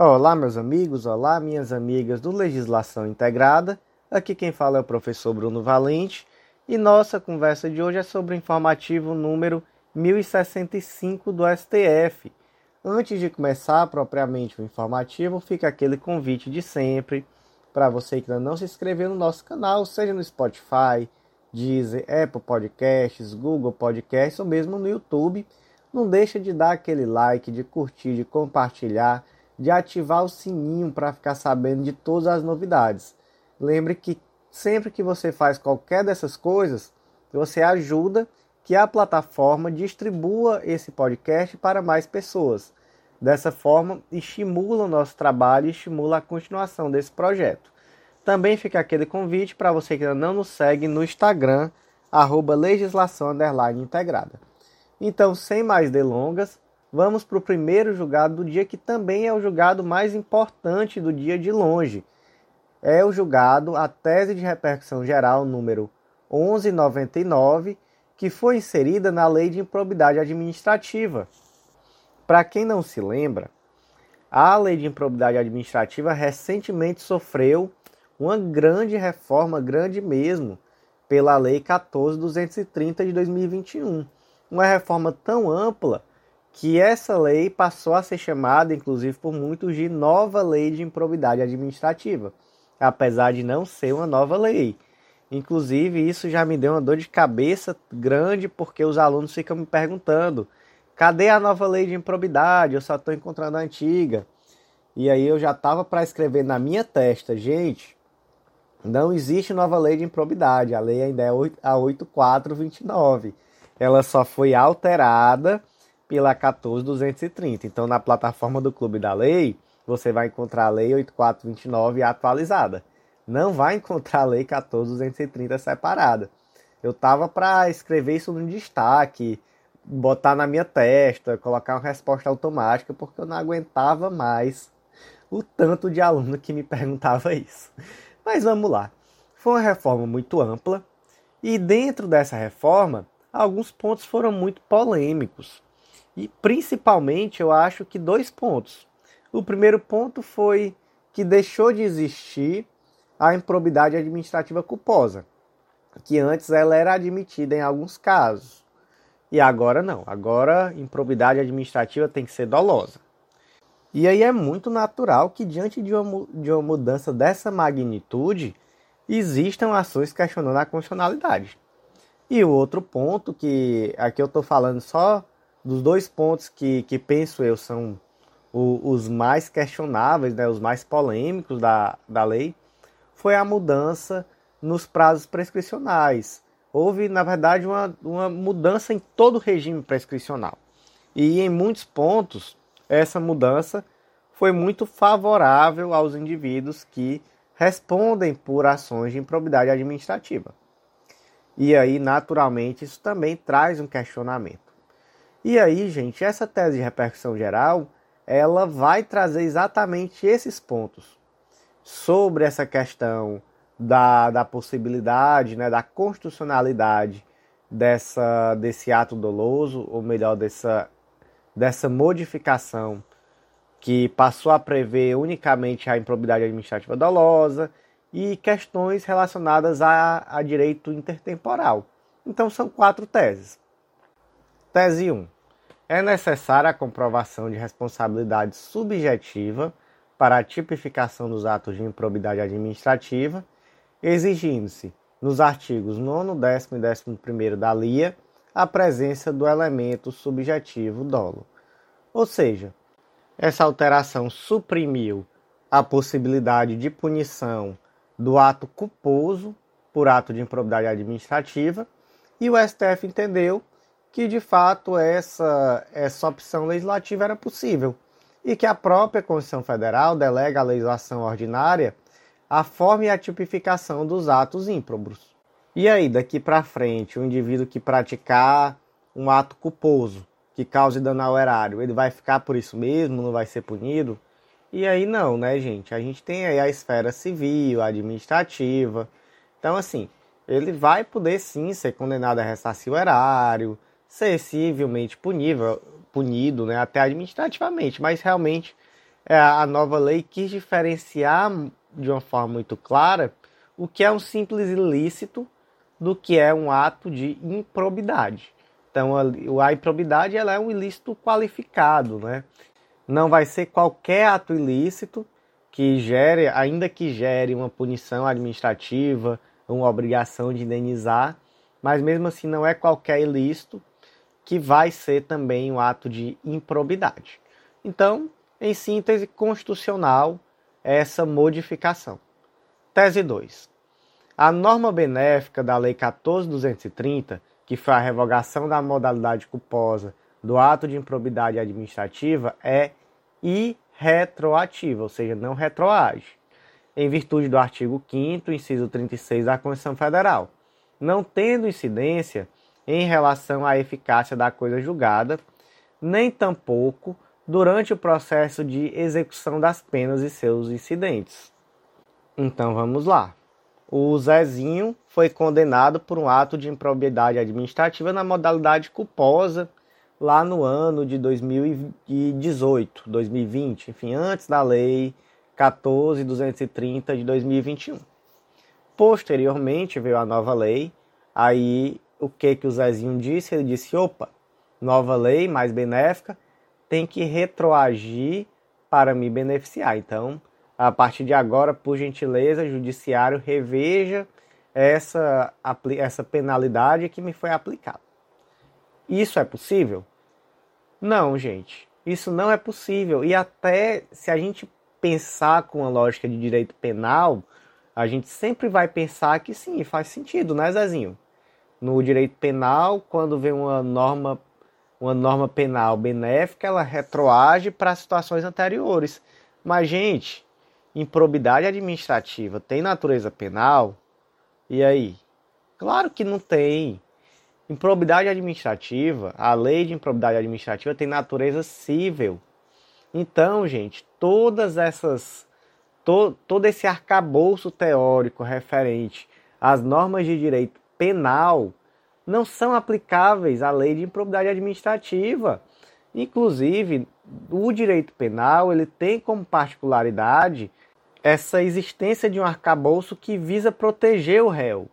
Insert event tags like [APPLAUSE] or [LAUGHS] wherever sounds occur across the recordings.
Olá, meus amigos, olá, minhas amigas do Legislação Integrada. Aqui quem fala é o professor Bruno Valente e nossa conversa de hoje é sobre o informativo número 1065 do STF. Antes de começar propriamente o informativo, fica aquele convite de sempre para você que ainda não se inscreveu no nosso canal, seja no Spotify, Deezer, Apple Podcasts, Google Podcasts ou mesmo no YouTube. Não deixa de dar aquele like, de curtir, de compartilhar, de ativar o sininho para ficar sabendo de todas as novidades. Lembre que sempre que você faz qualquer dessas coisas, você ajuda que a plataforma distribua esse podcast para mais pessoas. Dessa forma, estimula o nosso trabalho e estimula a continuação desse projeto. Também fica aquele convite para você que ainda não nos segue no Instagram, arroba legislação integrada. Então, sem mais delongas, vamos para o primeiro julgado do dia, que também é o julgado mais importante do dia de longe. É o julgado, a tese de repercussão geral número 1199, que foi inserida na Lei de Improbidade Administrativa. Para quem não se lembra, a Lei de Improbidade Administrativa recentemente sofreu uma grande reforma, grande mesmo, pela Lei 14230 de 2021 uma reforma tão ampla que essa lei passou a ser chamada, inclusive por muitos, de nova lei de improbidade administrativa, apesar de não ser uma nova lei. Inclusive, isso já me deu uma dor de cabeça grande, porque os alunos ficam me perguntando: cadê a nova lei de improbidade? Eu só estou encontrando a antiga. E aí eu já estava para escrever na minha testa, gente, não existe nova lei de improbidade, a lei ainda é a 8429 ela só foi alterada pela 14230. Então, na plataforma do Clube da Lei, você vai encontrar a Lei 8429 atualizada. Não vai encontrar a Lei 14230 separada. Eu tava para escrever isso no destaque, botar na minha testa, colocar uma resposta automática, porque eu não aguentava mais o tanto de aluno que me perguntava isso. Mas vamos lá. Foi uma reforma muito ampla e dentro dessa reforma alguns pontos foram muito polêmicos. E principalmente eu acho que dois pontos. O primeiro ponto foi que deixou de existir a improbidade administrativa culposa, que antes ela era admitida em alguns casos. E agora não. Agora improbidade administrativa tem que ser dolosa. E aí é muito natural que diante de uma, de uma mudança dessa magnitude existam ações questionando a constitucionalidade. E o outro ponto, que aqui eu estou falando só dos dois pontos que, que penso eu são o, os mais questionáveis, né, os mais polêmicos da, da lei, foi a mudança nos prazos prescricionais. Houve, na verdade, uma, uma mudança em todo o regime prescricional. E em muitos pontos, essa mudança foi muito favorável aos indivíduos que respondem por ações de improbidade administrativa. E aí, naturalmente, isso também traz um questionamento. E aí, gente, essa tese de repercussão geral, ela vai trazer exatamente esses pontos sobre essa questão da, da possibilidade, né, da constitucionalidade dessa, desse ato doloso, ou melhor, dessa, dessa modificação que passou a prever unicamente a improbidade administrativa dolosa e questões relacionadas a, a direito intertemporal. Então são quatro teses. Tese 1. É necessária a comprovação de responsabilidade subjetiva para a tipificação dos atos de improbidade administrativa, exigindo-se, nos artigos 9, 10 e 11 da LIA, a presença do elemento subjetivo dolo. Ou seja, essa alteração suprimiu a possibilidade de punição do ato culposo por ato de improbidade administrativa e o STF entendeu que de fato essa, essa opção legislativa era possível e que a própria Constituição Federal delega à legislação ordinária a forma e a tipificação dos atos ímprobos. E aí, daqui para frente, o indivíduo que praticar um ato culposo que cause dano ao erário, ele vai ficar por isso mesmo, não vai ser punido? E aí não, né, gente? A gente tem aí a esfera civil, administrativa. Então, assim, ele vai poder sim ser condenado a ressarcir o erário, ser civilmente punível, punido, né, até administrativamente, mas realmente é, a nova lei quis diferenciar de uma forma muito clara o que é um simples ilícito do que é um ato de improbidade. Então, a, improbidade ela é um ilícito qualificado, né? Não vai ser qualquer ato ilícito que gere, ainda que gere uma punição administrativa, uma obrigação de indenizar, mas mesmo assim não é qualquer ilícito que vai ser também um ato de improbidade. Então, em síntese constitucional, essa modificação. Tese 2. A norma benéfica da Lei 14.230, que foi a revogação da modalidade culposa do ato de improbidade administrativa, é irretroativa, ou seja, não retroage, em virtude do artigo 5 inciso 36 da Constituição Federal, não tendo incidência em relação à eficácia da coisa julgada, nem tampouco durante o processo de execução das penas e seus incidentes. Então vamos lá. O Zezinho foi condenado por um ato de improbidade administrativa na modalidade culposa lá no ano de 2018, 2020, enfim, antes da lei 14230 de 2021. Posteriormente veio a nova lei, aí o que que o Zezinho disse? Ele disse: "Opa, nova lei mais benéfica, tem que retroagir para me beneficiar". Então, a partir de agora, por gentileza, judiciário reveja essa, essa penalidade que me foi aplicada. Isso é possível? Não, gente. Isso não é possível. E até se a gente pensar com a lógica de direito penal, a gente sempre vai pensar que sim, faz sentido, né, Zezinho? No direito penal, quando vem uma norma, uma norma penal benéfica, ela retroage para situações anteriores. Mas, gente, improbidade administrativa tem natureza penal? E aí? Claro que não tem. Improbidade administrativa, a lei de improbidade administrativa tem natureza civil. Então, gente, todas essas to, todo esse arcabouço teórico referente às normas de direito penal não são aplicáveis à lei de improbidade administrativa. Inclusive, o direito penal ele tem como particularidade essa existência de um arcabouço que visa proteger o réu.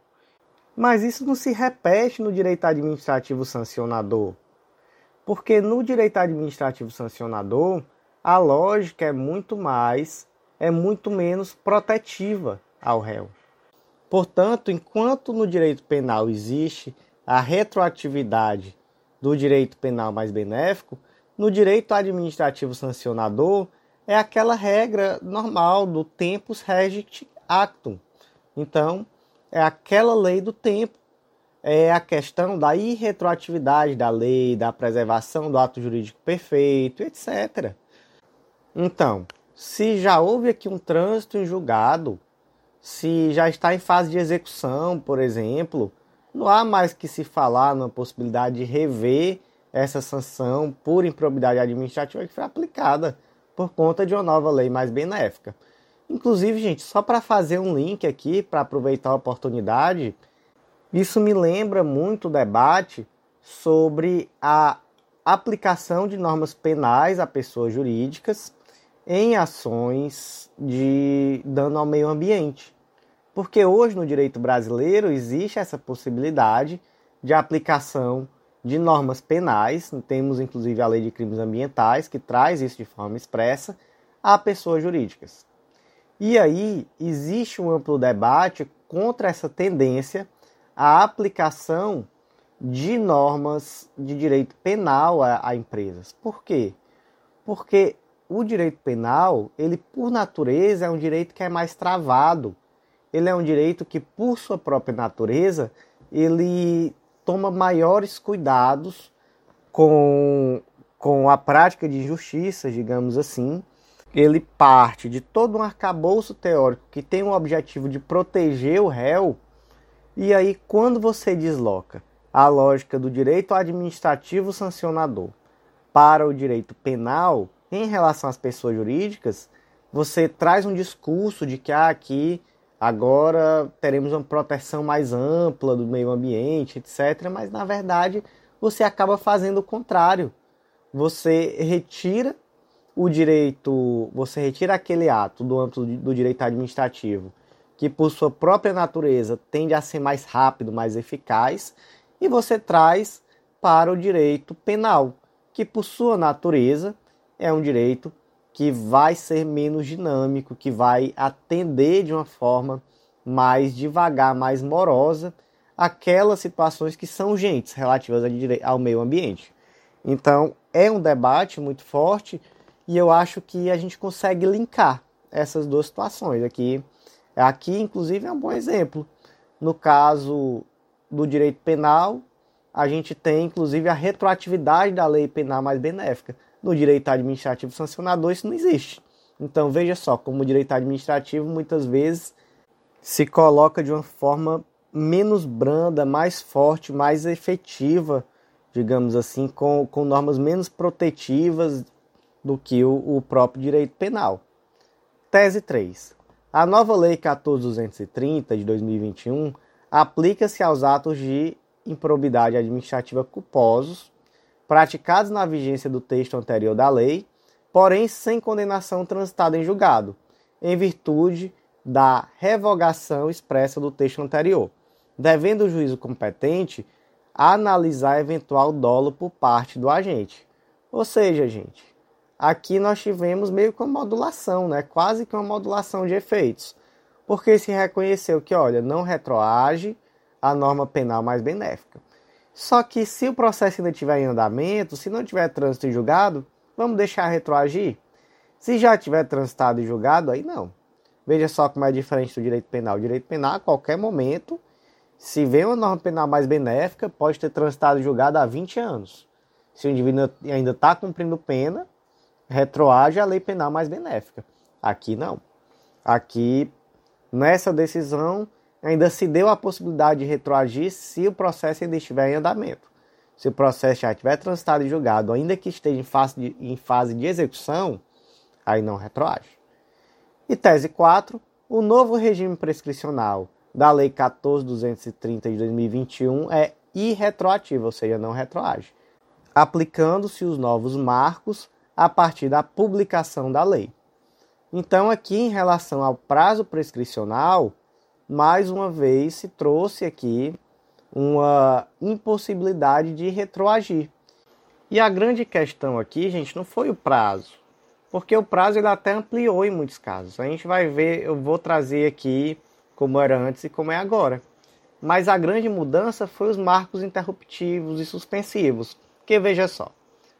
Mas isso não se repete no direito administrativo sancionador. Porque no direito administrativo sancionador, a lógica é muito mais, é muito menos protetiva ao réu. Portanto, enquanto no direito penal existe a retroatividade do direito penal mais benéfico, no direito administrativo sancionador é aquela regra normal do tempus regit actum. Então, é aquela lei do tempo. É a questão da irretroatividade da lei, da preservação do ato jurídico perfeito, etc. Então, se já houve aqui um trânsito em julgado, se já está em fase de execução, por exemplo, não há mais que se falar na possibilidade de rever essa sanção por improbidade administrativa que foi aplicada por conta de uma nova lei mais benéfica. Inclusive, gente, só para fazer um link aqui, para aproveitar a oportunidade, isso me lembra muito o debate sobre a aplicação de normas penais a pessoas jurídicas em ações de dano ao meio ambiente. Porque hoje no direito brasileiro existe essa possibilidade de aplicação de normas penais, temos inclusive a Lei de Crimes Ambientais, que traz isso de forma expressa, a pessoas jurídicas. E aí existe um amplo debate contra essa tendência à aplicação de normas de direito penal a, a, empresas. Por quê? Porque o direito penal, ele por natureza é um direito que é mais travado. Ele é um direito que por sua própria natureza, ele toma maiores cuidados com, com a prática de injustiças, digamos assim. Ele parte de todo um arcabouço teórico que tem o objetivo de proteger o réu, e aí, quando você desloca a lógica do direito administrativo sancionador para o direito penal em relação às pessoas jurídicas, você traz um discurso de que ah, aqui agora teremos uma proteção mais ampla do meio ambiente, etc. Mas na verdade você acaba fazendo o contrário. Você retira o direito, você retira aquele ato do âmbito do direito administrativo, que por sua própria natureza tende a ser mais rápido, mais eficaz, e você traz para o direito penal, que por sua natureza é um direito que vai ser menos dinâmico, que vai atender de uma forma mais devagar, mais morosa, aquelas situações que são urgentes relativas ao meio ambiente. Então, é um debate muito forte e eu acho que a gente consegue linkar essas duas situações. Aqui, aqui inclusive, é um bom exemplo. No caso do direito penal, a gente tem, inclusive, a retroatividade da lei penal mais benéfica. No direito administrativo sancionador, isso não existe. Então, veja só, como o direito administrativo muitas vezes se coloca de uma forma menos branda, mais forte, mais efetiva, digamos assim, com, com normas menos protetivas do que o, o próprio direito penal. Tese 3. A nova Lei 14.230 de 2021 aplica-se aos atos de improbidade administrativa culposos praticados na vigência do texto anterior da lei, porém sem condenação transitada em julgado, em virtude da revogação expressa do texto anterior, devendo o juízo competente analisar eventual dolo por parte do agente. Ou seja, gente, aqui nós tivemos meio que uma modulação, né? quase que uma modulação de efeitos. Porque se reconheceu que, olha, não retroage a norma penal mais benéfica. Só que se o processo ainda estiver em andamento, se não tiver trânsito e julgado, vamos deixar retroagir? Se já tiver transitado e julgado, aí não. Veja só como é diferente do direito penal. O direito penal, a qualquer momento, se vem uma norma penal mais benéfica, pode ter transitado e julgado há 20 anos. Se o indivíduo ainda está cumprindo pena, retroage a lei penal mais benéfica. Aqui não. Aqui, nessa decisão, ainda se deu a possibilidade de retroagir se o processo ainda estiver em andamento. Se o processo já estiver transitado e julgado, ainda que esteja em fase de, em fase de execução, aí não retroage. E tese 4, o novo regime prescricional da Lei 14.230 de 2021 é irretroativo, ou seja, não retroage, aplicando-se os novos marcos a partir da publicação da lei. Então, aqui em relação ao prazo prescricional, mais uma vez se trouxe aqui uma impossibilidade de retroagir. E a grande questão aqui, gente, não foi o prazo, porque o prazo ele até ampliou em muitos casos. A gente vai ver, eu vou trazer aqui como era antes e como é agora. Mas a grande mudança foi os marcos interruptivos e suspensivos. Que veja só,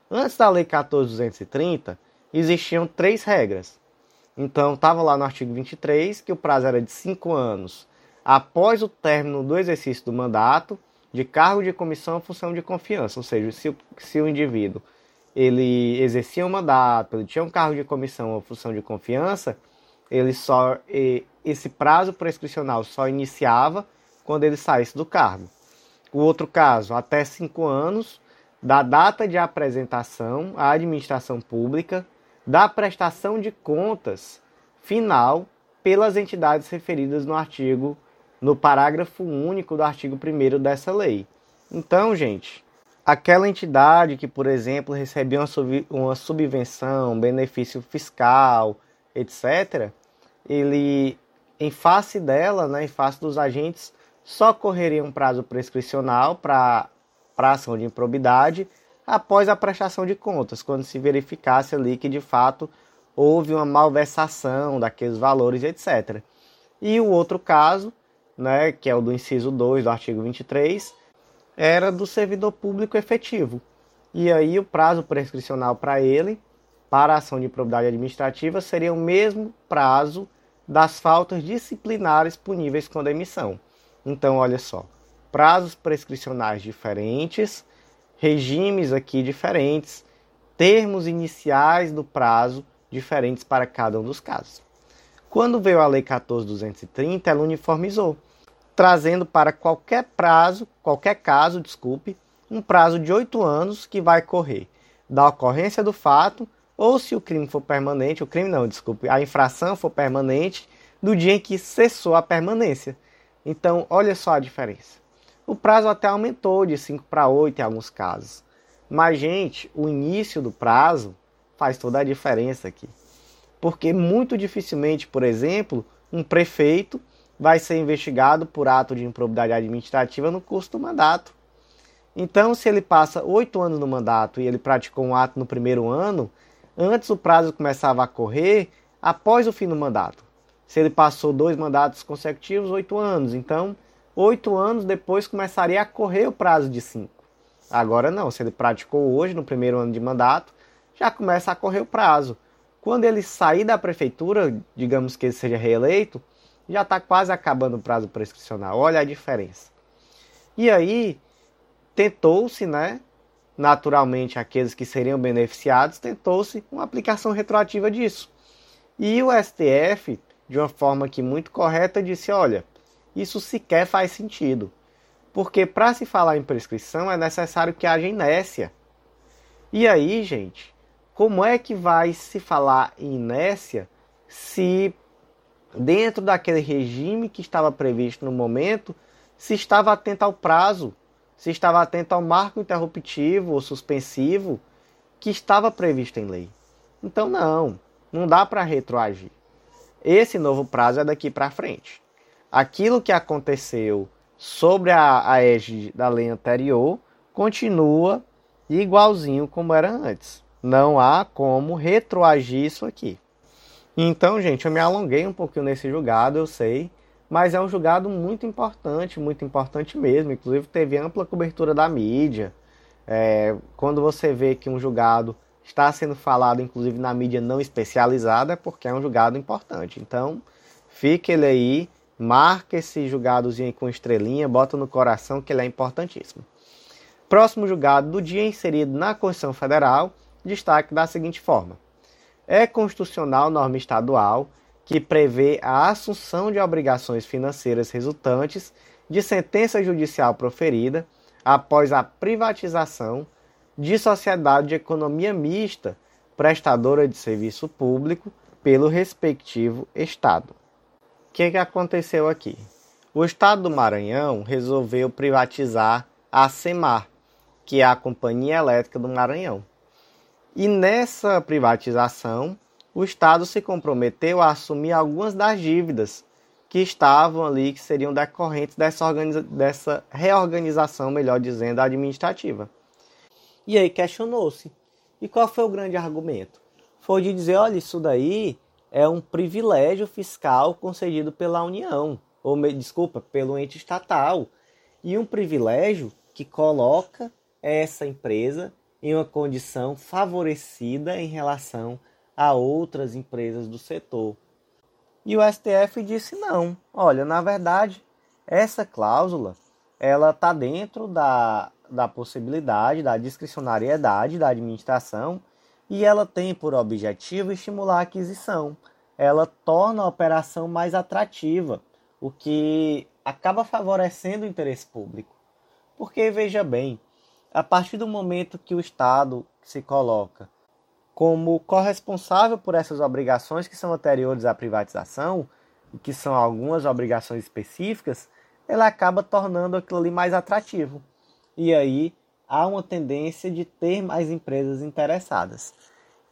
Antes da Lei 14.230, existiam três regras. Então, estava lá no artigo 23 que o prazo era de cinco anos após o término do exercício do mandato de cargo de comissão ou função de confiança. Ou seja, se o, se o indivíduo ele exercia um mandato, ele tinha um cargo de comissão ou função de confiança, ele só esse prazo prescricional só iniciava quando ele saísse do cargo. O outro caso, até cinco anos da data de apresentação à administração pública da prestação de contas final pelas entidades referidas no artigo no parágrafo único do artigo 1 dessa lei. Então, gente, aquela entidade que, por exemplo, recebia uma, sub, uma subvenção, benefício fiscal, etc., ele, em face dela, né, em face dos agentes, só correria um prazo prescricional para ação de improbidade após a prestação de contas, quando se verificasse ali que de fato houve uma malversação daqueles valores, etc. E o outro caso, né, que é o do inciso 2 do artigo 23, era do servidor público efetivo. E aí o prazo prescricional para ele, para a ação de improbidade administrativa, seria o mesmo prazo das faltas disciplinares puníveis com demissão. Então, olha só, prazos prescricionais diferentes, regimes aqui diferentes, termos iniciais do prazo diferentes para cada um dos casos. Quando veio a Lei 14.230, ela uniformizou, trazendo para qualquer prazo, qualquer caso, desculpe, um prazo de oito anos que vai correr da ocorrência do fato ou se o crime for permanente, o crime não, desculpe, a infração for permanente do dia em que cessou a permanência. Então, olha só a diferença. O prazo até aumentou de 5 para 8 em alguns casos. Mas, gente, o início do prazo faz toda a diferença aqui. Porque muito dificilmente, por exemplo, um prefeito vai ser investigado por ato de improbidade administrativa no curso do mandato. Então, se ele passa oito anos no mandato e ele praticou um ato no primeiro ano, antes o prazo começava a correr após o fim do mandato. Se ele passou dois mandatos consecutivos, oito anos. Então, oito anos depois começaria a correr o prazo de cinco. Agora não, se ele praticou hoje, no primeiro ano de mandato, já começa a correr o prazo. Quando ele sair da prefeitura, digamos que ele seja reeleito, já está quase acabando o prazo prescricional. Olha a diferença. E aí, tentou-se, né? Naturalmente, aqueles que seriam beneficiados, tentou-se uma aplicação retroativa disso. E o STF, de uma forma que muito correta, disse: olha, isso sequer faz sentido. Porque para se falar em prescrição é necessário que haja inércia. E aí, gente, como é que vai se falar em inércia se dentro daquele regime que estava previsto no momento, se estava atento ao prazo, se estava atento ao marco interruptivo ou suspensivo que estava previsto em lei. Então não, não dá para retroagir. Esse novo prazo é daqui para frente. Aquilo que aconteceu sobre a, a égide da lei anterior continua igualzinho como era antes. Não há como retroagir isso aqui. Então, gente, eu me alonguei um pouquinho nesse julgado, eu sei, mas é um julgado muito importante, muito importante mesmo. Inclusive, teve ampla cobertura da mídia. É, quando você vê que um julgado está sendo falado, inclusive na mídia não especializada, é porque é um julgado importante. Então, fique ele aí, marca esse julgadozinho aí com estrelinha, bota no coração que ele é importantíssimo. Próximo julgado do dia inserido na Constituição Federal, destaque da seguinte forma é constitucional norma estadual que prevê a assunção de obrigações financeiras resultantes de sentença judicial proferida após a privatização de sociedade de economia mista prestadora de serviço público pelo respectivo Estado. Que, que aconteceu aqui? O Estado do Maranhão resolveu privatizar a CEMAR, que é a Companhia Elétrica do Maranhão. E nessa privatização, o Estado se comprometeu a assumir algumas das dívidas que estavam ali, que seriam decorrentes dessa, dessa reorganização, melhor dizendo, administrativa. E aí questionou-se. E qual foi o grande argumento? Foi de dizer, olha, isso daí é um privilégio fiscal concedido pela União, ou desculpa, pelo ente estatal, e um privilégio que coloca essa empresa em uma condição favorecida em relação a outras empresas do setor. E o STF disse não. Olha, na verdade, essa cláusula ela está dentro da, da possibilidade, da discricionariedade da administração e ela tem por objetivo estimular a aquisição. Ela torna a operação mais atrativa, o que acaba favorecendo o interesse público. Porque, veja bem, a partir do momento que o Estado se coloca como corresponsável por essas obrigações que são anteriores à privatização, e que são algumas obrigações específicas, ela acaba tornando aquilo ali mais atrativo. E aí há uma tendência de ter mais empresas interessadas.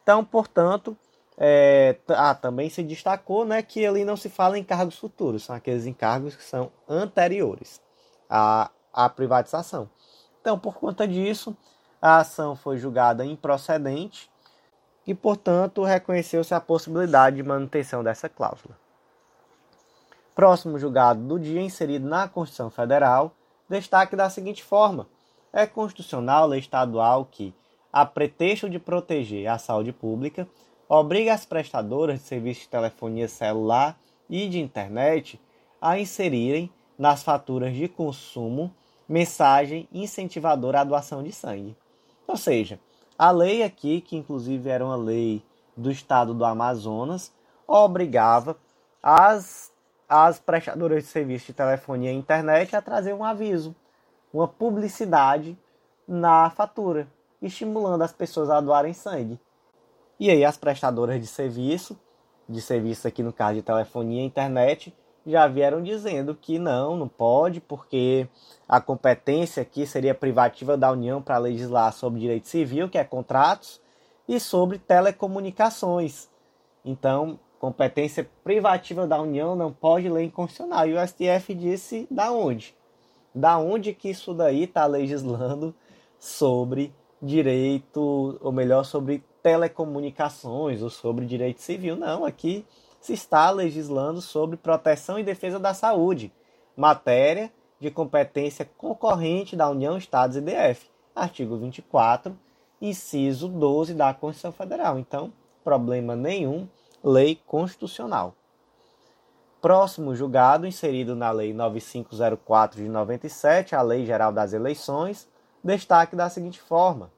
Então, portanto, é, ah, também se destacou né, que ali não se fala em cargos futuros, são aqueles encargos que são anteriores à, à privatização. Então, por conta disso, a ação foi julgada improcedente e, portanto, reconheceu-se a possibilidade de manutenção dessa cláusula. Próximo julgado do dia inserido na Constituição Federal, destaque da seguinte forma: é constitucional lei estadual que, a pretexto de proteger a saúde pública, obriga as prestadoras de serviços de telefonia celular e de internet a inserirem nas faturas de consumo mensagem incentivadora à doação de sangue. Ou seja, a lei aqui, que inclusive era uma lei do estado do Amazonas, obrigava as, as prestadoras de serviço de telefonia e internet a trazer um aviso, uma publicidade na fatura, estimulando as pessoas a doarem sangue. E aí as prestadoras de serviço, de serviço aqui no caso de telefonia e internet, já vieram dizendo que não, não pode, porque a competência aqui seria privativa da União para legislar sobre direito civil, que é contratos, e sobre telecomunicações. Então, competência privativa da União não pode lei inconstitucional. E o STF disse da onde? Da onde que isso daí está legislando sobre direito, ou melhor, sobre telecomunicações ou sobre direito civil? Não, aqui se está legislando sobre proteção e defesa da saúde, matéria de competência concorrente da União, Estados e DF. Artigo 24, inciso 12 da Constituição Federal. Então, problema nenhum, lei constitucional. Próximo julgado, inserido na Lei 9504 de 97, a Lei Geral das Eleições, destaque da seguinte forma: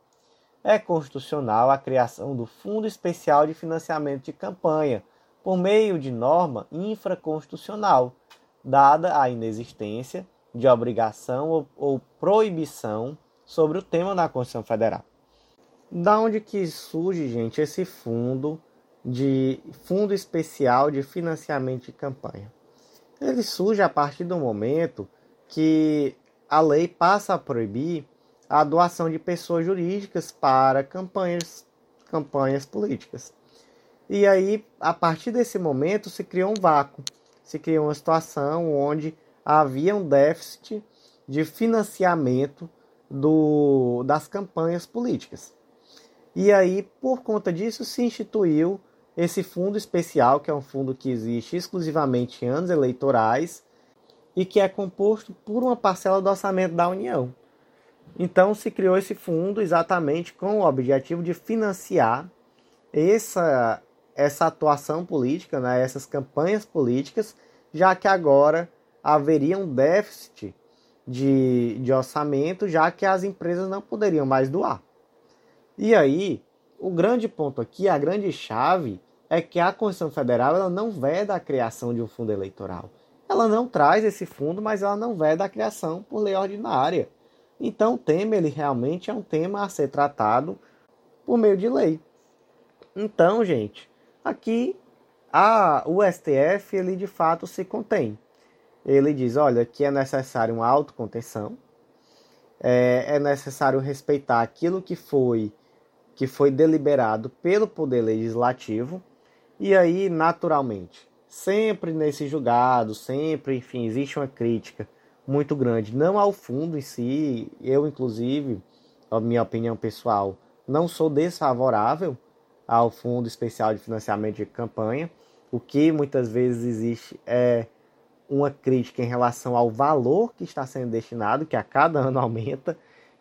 é constitucional a criação do Fundo Especial de Financiamento de Campanha, por meio de norma infraconstitucional, dada a inexistência de obrigação ou, ou proibição sobre o tema na Constituição Federal. Da onde que surge, gente, esse fundo de fundo especial de financiamento de campanha? Ele surge a partir do momento que a lei passa a proibir a doação de pessoas jurídicas para campanhas, campanhas políticas. E aí, a partir desse momento, se criou um vácuo, se criou uma situação onde havia um déficit de financiamento do, das campanhas políticas. E aí, por conta disso, se instituiu esse fundo especial, que é um fundo que existe exclusivamente em anos eleitorais e que é composto por uma parcela do orçamento da União. Então, se criou esse fundo exatamente com o objetivo de financiar essa, essa atuação política, né, essas campanhas políticas, já que agora haveria um déficit de, de orçamento, já que as empresas não poderiam mais doar. E aí, o grande ponto aqui, a grande chave, é que a Constituição Federal ela não veda a criação de um fundo eleitoral. Ela não traz esse fundo, mas ela não veda a criação por lei ordinária. Então, o tema ele realmente é um tema a ser tratado por meio de lei. Então, gente, aqui a, o STF ele de fato se contém. Ele diz, olha, que é necessário uma autocontenção, é, é necessário respeitar aquilo que foi que foi deliberado pelo Poder Legislativo, e aí, naturalmente, sempre nesse julgado, sempre, enfim, existe uma crítica muito grande, não ao fundo em si, eu, inclusive, a minha opinião pessoal, não sou desfavorável ao Fundo Especial de Financiamento de Campanha. O que muitas vezes existe é uma crítica em relação ao valor que está sendo destinado, que a cada ano aumenta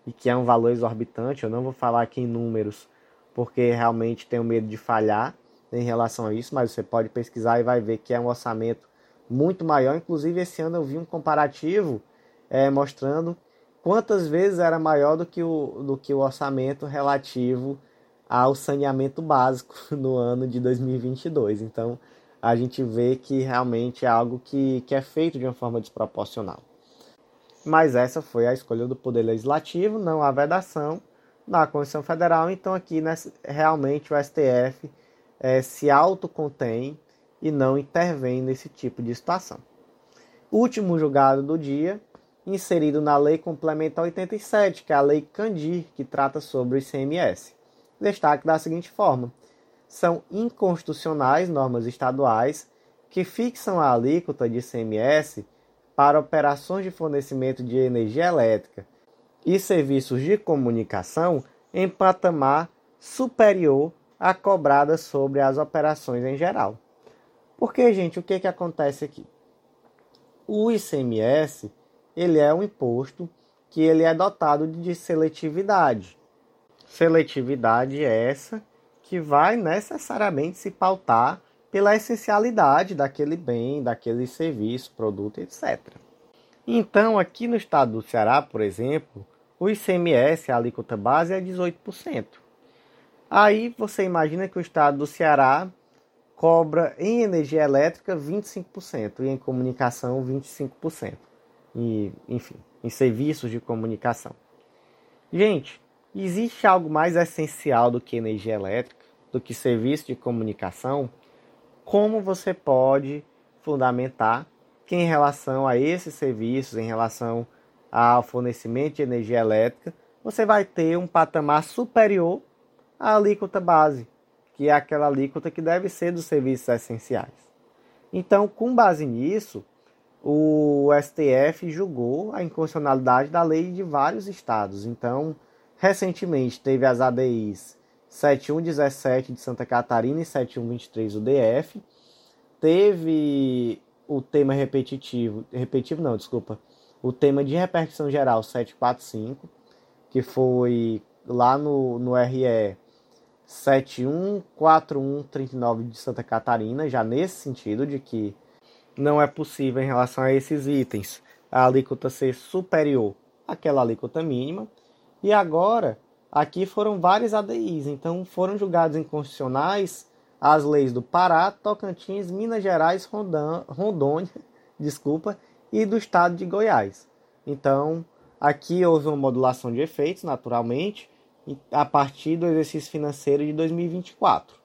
e que é um valor exorbitante. Eu não vou falar aqui em números, porque realmente tenho medo de falhar em relação a isso, mas você pode pesquisar e vai ver que é um orçamento muito maior. Inclusive, esse ano eu vi um comparativo é, mostrando quantas vezes era maior do que, o, do que o orçamento relativo ao saneamento básico [LAUGHS] no ano de 2022. Então, a gente vê que realmente é algo que, que é feito de uma forma desproporcional. Mas essa foi a escolha do Poder Legislativo, não há vedação na Constituição Federal. Então, aqui realmente o STF é, se autocontém e não intervém nesse tipo de situação. Último julgado do dia, inserido na Lei Complementar 87, que é a Lei Candir, que trata sobre o ICMS. Destaque da seguinte forma: são inconstitucionais normas estaduais que fixam a alíquota de ICMS para operações de fornecimento de energia elétrica e serviços de comunicação em patamar superior à cobrada sobre as operações em geral. Porque, gente, o que, que acontece aqui? O ICMS ele é um imposto que ele é dotado de seletividade. Seletividade essa que vai necessariamente se pautar pela essencialidade daquele bem, daquele serviço, produto, etc. Então, aqui no estado do Ceará, por exemplo, o ICMS, a alíquota base, é 18%. Aí você imagina que o estado do Ceará cobra em energia elétrica 25% e em comunicação 25%. E, enfim, em serviços de comunicação. Gente, existe algo mais essencial do que energia elétrica, do que serviço de comunicação? Como você pode fundamentar que em relação a esses serviços, em relação ao fornecimento de energia elétrica, você vai ter um patamar superior a alíquota base, que é aquela alíquota que deve ser dos serviços essenciais. Então, com base nisso, o STF julgou a inconstitucionalidade da lei de vários estados. Então, recentemente teve as ADIs 7117 de Santa Catarina e 7123 do DF. Teve o tema repetitivo, repetitivo não, desculpa, o tema de repercussão geral 745, que foi lá no, no RE 714139 de Santa Catarina, já nesse sentido de que não é possível em relação a esses itens a alíquota ser superior àquela alíquota mínima. E agora, aqui foram vários ADIs, então foram julgados inconstitucionais as leis do Pará, Tocantins, Minas Gerais, Rondônia, [LAUGHS] desculpa, e do estado de Goiás. Então, aqui houve uma modulação de efeitos, naturalmente, a partir do exercício financeiro de 2024.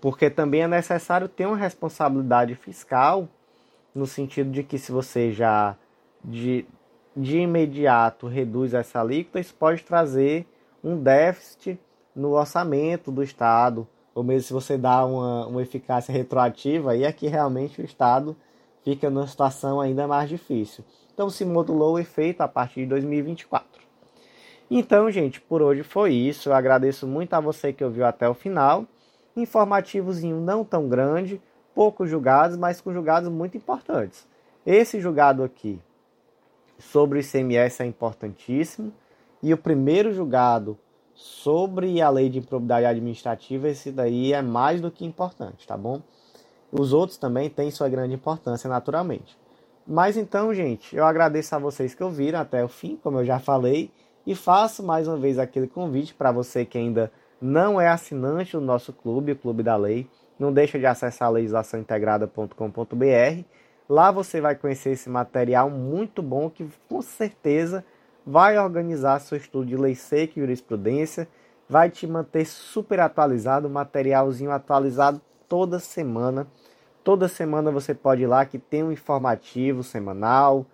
Porque também é necessário ter uma responsabilidade fiscal, no sentido de que se você já de, de imediato reduz essa alíquota, isso pode trazer um déficit no orçamento do Estado, ou mesmo se você dá uma, uma eficácia retroativa, aí é que realmente o Estado fica numa situação ainda mais difícil. Então se modulou o efeito a partir de 2024. Então, gente, por hoje foi isso. Eu agradeço muito a você que ouviu até o final. Informativozinho não tão grande, poucos julgados, mas com julgados muito importantes. Esse julgado aqui sobre o ICMS é importantíssimo. E o primeiro julgado sobre a lei de improbidade administrativa, esse daí é mais do que importante, tá bom? Os outros também têm sua grande importância, naturalmente. Mas então, gente, eu agradeço a vocês que ouviram até o fim, como eu já falei. E faço mais uma vez aquele convite para você que ainda não é assinante do nosso clube, o Clube da Lei. Não deixa de acessar legislaçãointegrada.com.br. Lá você vai conhecer esse material muito bom que com certeza vai organizar seu estudo de lei seca e jurisprudência, vai te manter super atualizado, materialzinho atualizado toda semana. Toda semana você pode ir lá que tem um informativo semanal,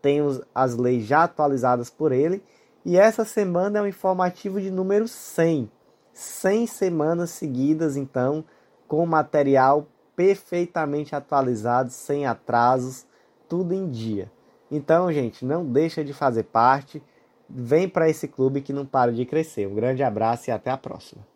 tem as leis já atualizadas por ele e essa semana é o informativo de número 100. 100 semanas seguidas, então, com material perfeitamente atualizado, sem atrasos, tudo em dia. Então, gente, não deixa de fazer parte. Vem para esse clube que não para de crescer. Um grande abraço e até a próxima.